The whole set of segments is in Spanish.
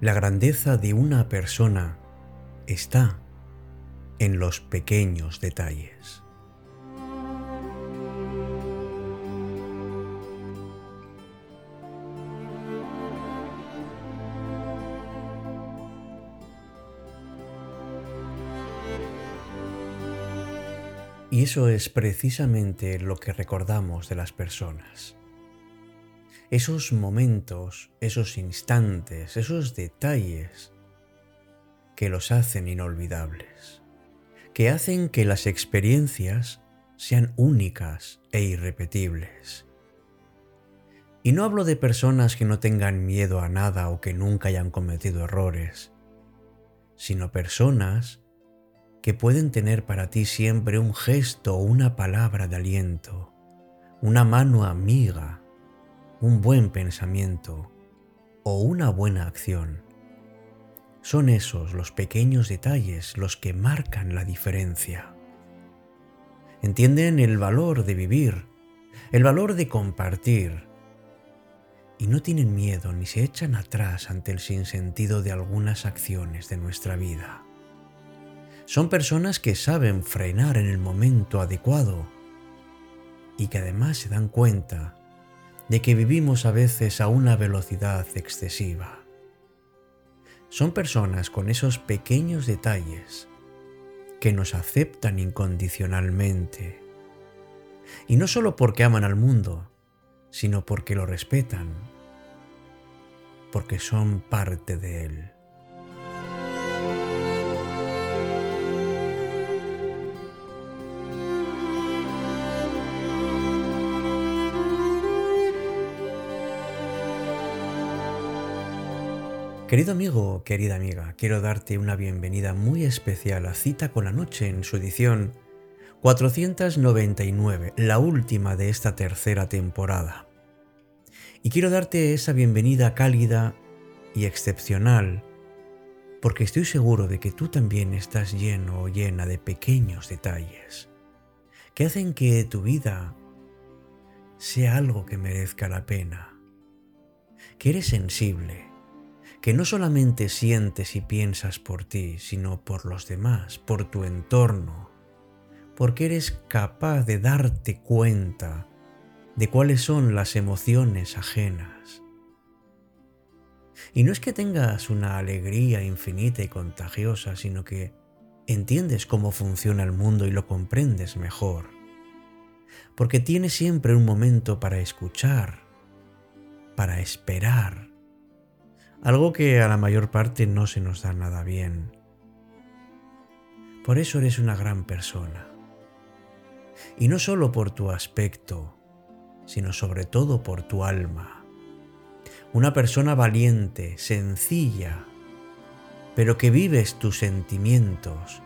La grandeza de una persona está en los pequeños detalles. Y eso es precisamente lo que recordamos de las personas. Esos momentos, esos instantes, esos detalles que los hacen inolvidables, que hacen que las experiencias sean únicas e irrepetibles. Y no hablo de personas que no tengan miedo a nada o que nunca hayan cometido errores, sino personas que pueden tener para ti siempre un gesto o una palabra de aliento, una mano amiga, un buen pensamiento o una buena acción. Son esos los pequeños detalles los que marcan la diferencia. Entienden el valor de vivir, el valor de compartir, y no tienen miedo ni se echan atrás ante el sinsentido de algunas acciones de nuestra vida. Son personas que saben frenar en el momento adecuado y que además se dan cuenta de que vivimos a veces a una velocidad excesiva. Son personas con esos pequeños detalles que nos aceptan incondicionalmente. Y no solo porque aman al mundo, sino porque lo respetan, porque son parte de él. Querido amigo, querida amiga, quiero darte una bienvenida muy especial a Cita con la Noche en su edición 499, la última de esta tercera temporada. Y quiero darte esa bienvenida cálida y excepcional, porque estoy seguro de que tú también estás lleno o llena de pequeños detalles, que hacen que tu vida sea algo que merezca la pena, que eres sensible, que no solamente sientes y piensas por ti, sino por los demás, por tu entorno, porque eres capaz de darte cuenta de cuáles son las emociones ajenas. Y no es que tengas una alegría infinita y contagiosa, sino que entiendes cómo funciona el mundo y lo comprendes mejor. Porque tienes siempre un momento para escuchar, para esperar, algo que a la mayor parte no se nos da nada bien. Por eso eres una gran persona. Y no solo por tu aspecto, sino sobre todo por tu alma. Una persona valiente, sencilla, pero que vives tus sentimientos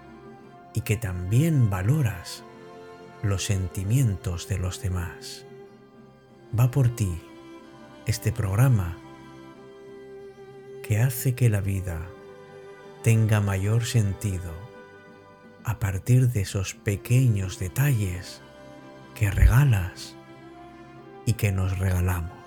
y que también valoras los sentimientos de los demás. Va por ti este programa que hace que la vida tenga mayor sentido a partir de esos pequeños detalles que regalas y que nos regalamos.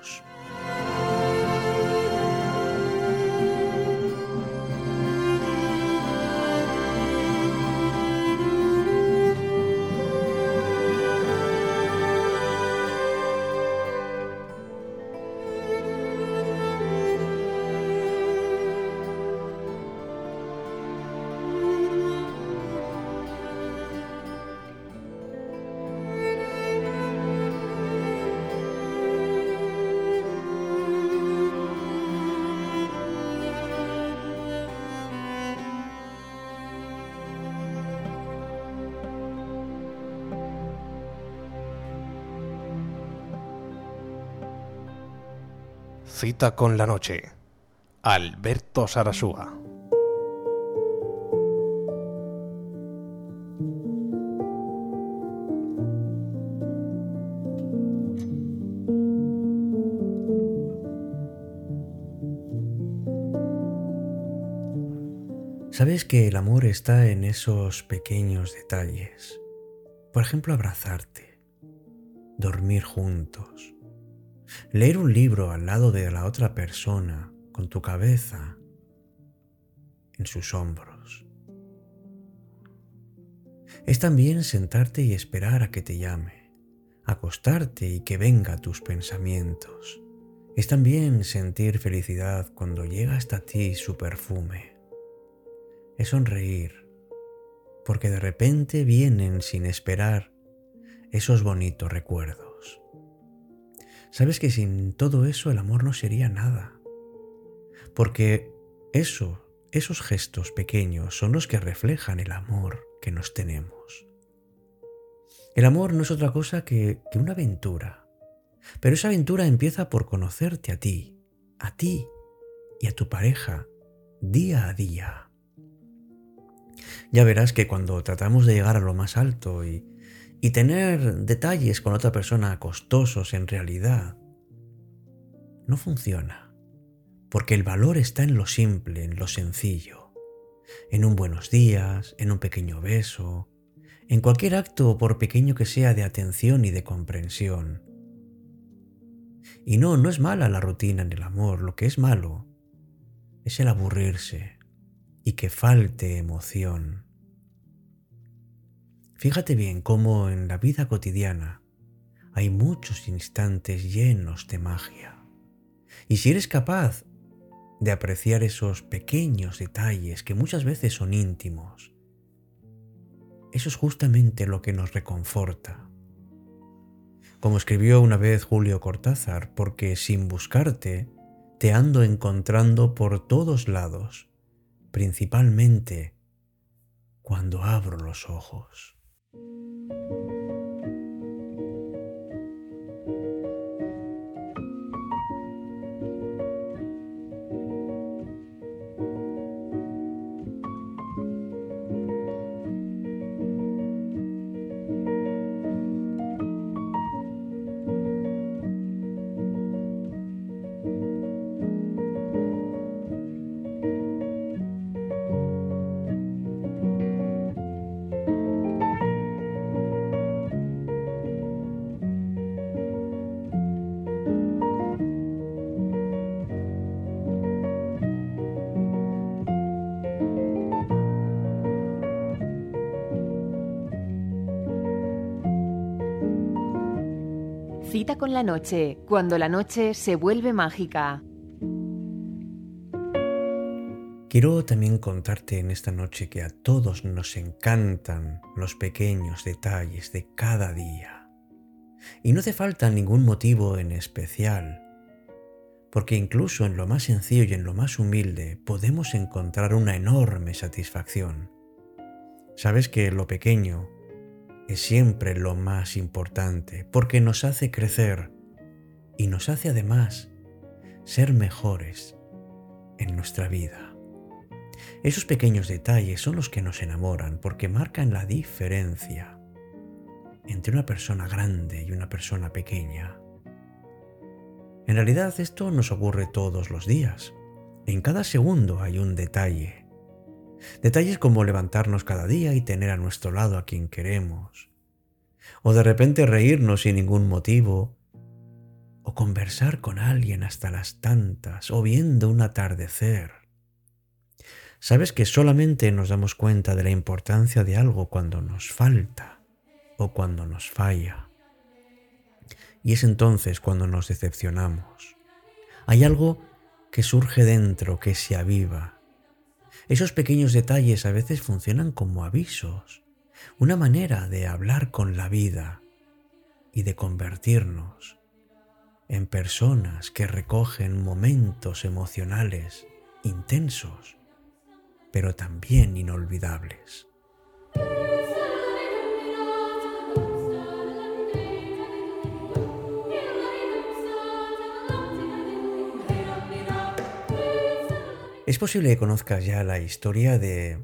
Cita con la noche. Alberto Sarasúa. Sabes que el amor está en esos pequeños detalles. Por ejemplo, abrazarte, dormir juntos, Leer un libro al lado de la otra persona, con tu cabeza, en sus hombros. Es también sentarte y esperar a que te llame, acostarte y que venga tus pensamientos. Es también sentir felicidad cuando llega hasta ti su perfume. Es sonreír, porque de repente vienen sin esperar esos bonitos recuerdos. Sabes que sin todo eso el amor no sería nada, porque eso, esos gestos pequeños son los que reflejan el amor que nos tenemos. El amor no es otra cosa que, que una aventura, pero esa aventura empieza por conocerte a ti, a ti y a tu pareja día a día. Ya verás que cuando tratamos de llegar a lo más alto y, y tener detalles con otra persona costosos en realidad, no funciona. Porque el valor está en lo simple, en lo sencillo, en un buenos días, en un pequeño beso, en cualquier acto, por pequeño que sea, de atención y de comprensión. Y no, no es mala la rutina en el amor, lo que es malo es el aburrirse y que falte emoción. Fíjate bien cómo en la vida cotidiana hay muchos instantes llenos de magia. Y si eres capaz de apreciar esos pequeños detalles que muchas veces son íntimos, eso es justamente lo que nos reconforta. Como escribió una vez Julio Cortázar, porque sin buscarte te ando encontrando por todos lados, principalmente cuando abro los ojos. Con la noche, cuando la noche se vuelve mágica. Quiero también contarte en esta noche que a todos nos encantan los pequeños detalles de cada día. Y no hace falta ningún motivo en especial, porque incluso en lo más sencillo y en lo más humilde podemos encontrar una enorme satisfacción. Sabes que lo pequeño es siempre lo más importante porque nos hace crecer y nos hace además ser mejores en nuestra vida. Esos pequeños detalles son los que nos enamoran porque marcan la diferencia entre una persona grande y una persona pequeña. En realidad esto nos ocurre todos los días. En cada segundo hay un detalle Detalles como levantarnos cada día y tener a nuestro lado a quien queremos. O de repente reírnos sin ningún motivo. O conversar con alguien hasta las tantas. O viendo un atardecer. Sabes que solamente nos damos cuenta de la importancia de algo cuando nos falta o cuando nos falla. Y es entonces cuando nos decepcionamos. Hay algo que surge dentro, que se aviva, esos pequeños detalles a veces funcionan como avisos, una manera de hablar con la vida y de convertirnos en personas que recogen momentos emocionales intensos, pero también inolvidables. Es posible que conozcas ya la historia de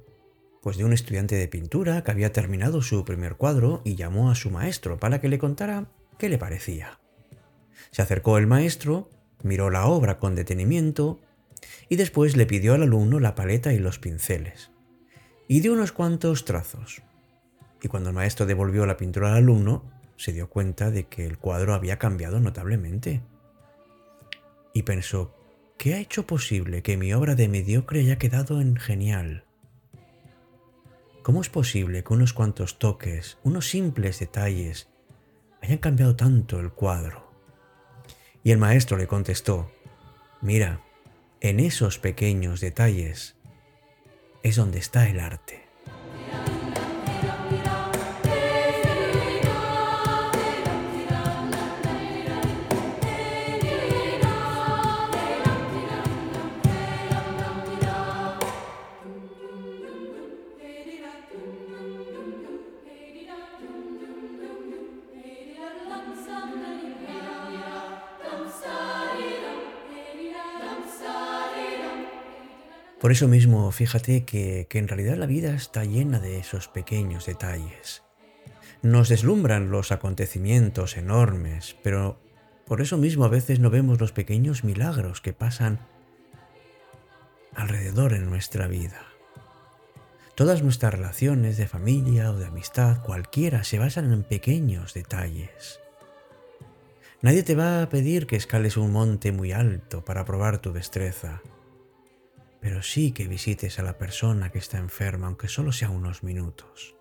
pues de un estudiante de pintura que había terminado su primer cuadro y llamó a su maestro para que le contara qué le parecía. Se acercó el maestro, miró la obra con detenimiento y después le pidió al alumno la paleta y los pinceles. Y dio unos cuantos trazos. Y cuando el maestro devolvió la pintura al alumno, se dio cuenta de que el cuadro había cambiado notablemente. Y pensó, ¿qué ha hecho posible que mi obra de mediocre haya quedado en genial? ¿Cómo es posible que unos cuantos toques, unos simples detalles, hayan cambiado tanto el cuadro? Y el maestro le contestó, mira, en esos pequeños detalles es donde está el arte. Por eso mismo, fíjate que, en realidad la vida está llena de esos pequeños detalles. Nos deslumbran los acontecimientos enormes, pero por eso mismo a veces no vemos los pequeños milagros que pasan alrededor en nuestra vida. Todas nuestras relaciones de familia o de amistad, cualquiera, se basan en pequeños detalles. Nadie te va a pedir que escales un monte muy alto para probar tu destreza pero sí que visites a la persona que está enferma, aunque solo sea unos minutos.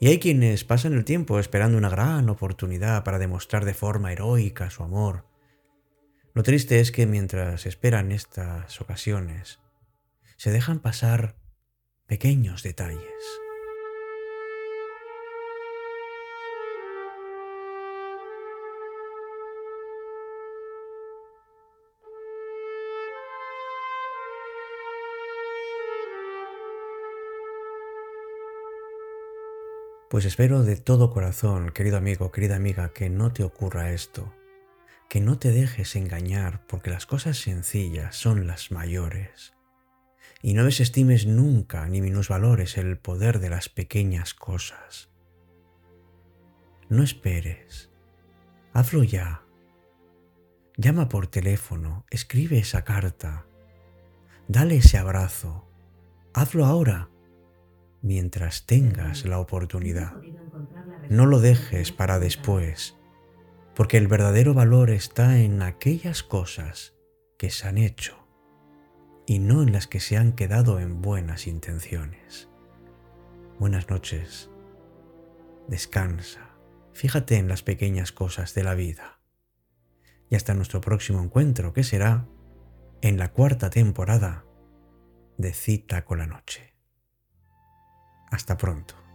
Y hay quienes pasan el tiempo esperando una gran oportunidad para demostrar de forma heroica su amor. Lo triste es que mientras esperan estas ocasiones, se dejan pasar pequeños detalles. Pues espero de todo corazón, querido amigo, querida amiga, que no te ocurra esto, que no te dejes engañar porque las cosas sencillas son las mayores. Y no desestimes nunca ni minusvalores el poder de las pequeñas cosas. No esperes, hazlo ya. Llama por teléfono, escribe esa carta, dale ese abrazo, hazlo ahora mientras tengas la oportunidad. No lo dejes para después, porque el verdadero valor está en aquellas cosas que se han hecho y no en las que se han quedado en buenas intenciones. Buenas noches. Descansa. Fíjate en las pequeñas cosas de la vida. Y hasta nuestro próximo encuentro, que será en la cuarta temporada de Cita con la Noche. Hasta pronto.